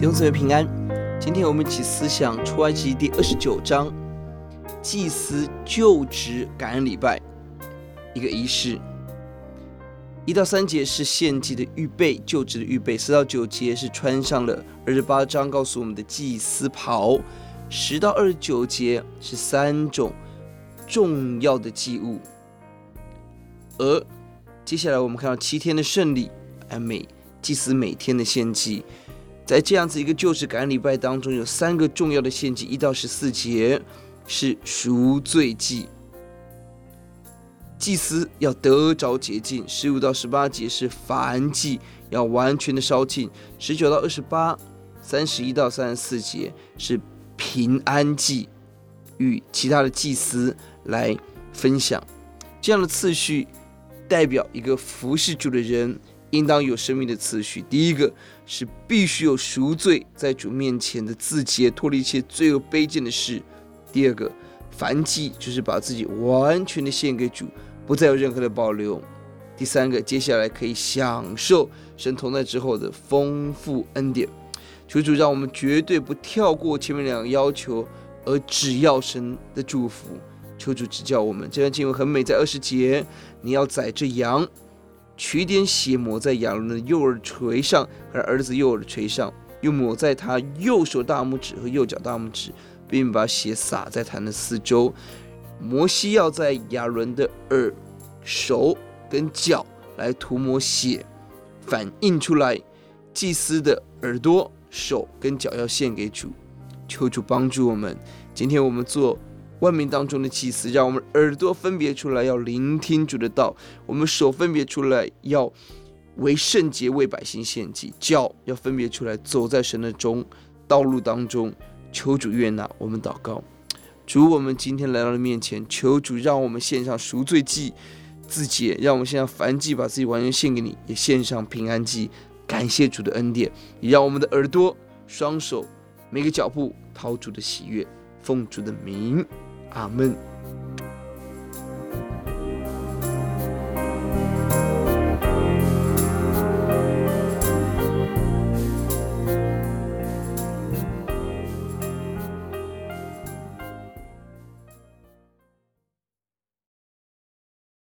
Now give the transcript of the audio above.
弟兄姊妹平安，今天我们一起思想出埃及第二十九章，祭司就职感恩礼拜，一个仪式。一到三节是献祭的预备，就职的预备；四到九节是穿上了二十八章告诉我们的祭司袍；十到二十九节是三种重要的祭物。而接下来我们看到七天的圣礼，每祭司每天的献祭，在这样子一个就职感恩礼拜当中，有三个重要的献祭，一到十四节是赎罪祭。祭司要得着洁净，十五到十八节是燔祭，要完全的烧尽；十九到二十八、三十一到三十四节是平安祭，与其他的祭司来分享。这样的次序代表一个服侍主的人应当有生命的次序。第一个是必须有赎罪，在主面前的自洁，脱离一切罪恶卑贱的事；第二个，燔祭就是把自己完全的献给主。不再有任何的保留。第三个，接下来可以享受神同在之后的丰富恩典。求主让我们绝对不跳过前面两个要求，而只要神的祝福。求主指教我们。这段经文很美，在二十节，你要宰这羊，取点血抹在亚伦的右耳垂上和儿子右耳垂上，又抹在他右手大拇指和右脚大拇指，并把血洒在坛的四周。摩西要在亚伦的耳、手跟脚来涂抹血，反映出来祭司的耳朵、手跟脚要献给主。求主帮助我们。今天我们做万民当中的祭司，让我们耳朵分别出来要聆听主的道，我们手分别出来要为圣洁为百姓献祭，脚要分别出来走在神的中道路当中。求主悦纳我们祷告。主，我们今天来到了面前，求主让我们献上赎罪祭、自洁，让我们献上燔祭，把自己完全献给你，也献上平安祭，感谢主的恩典，也让我们的耳朵、双手、每个脚步讨主的喜悦，奉主的名，阿门。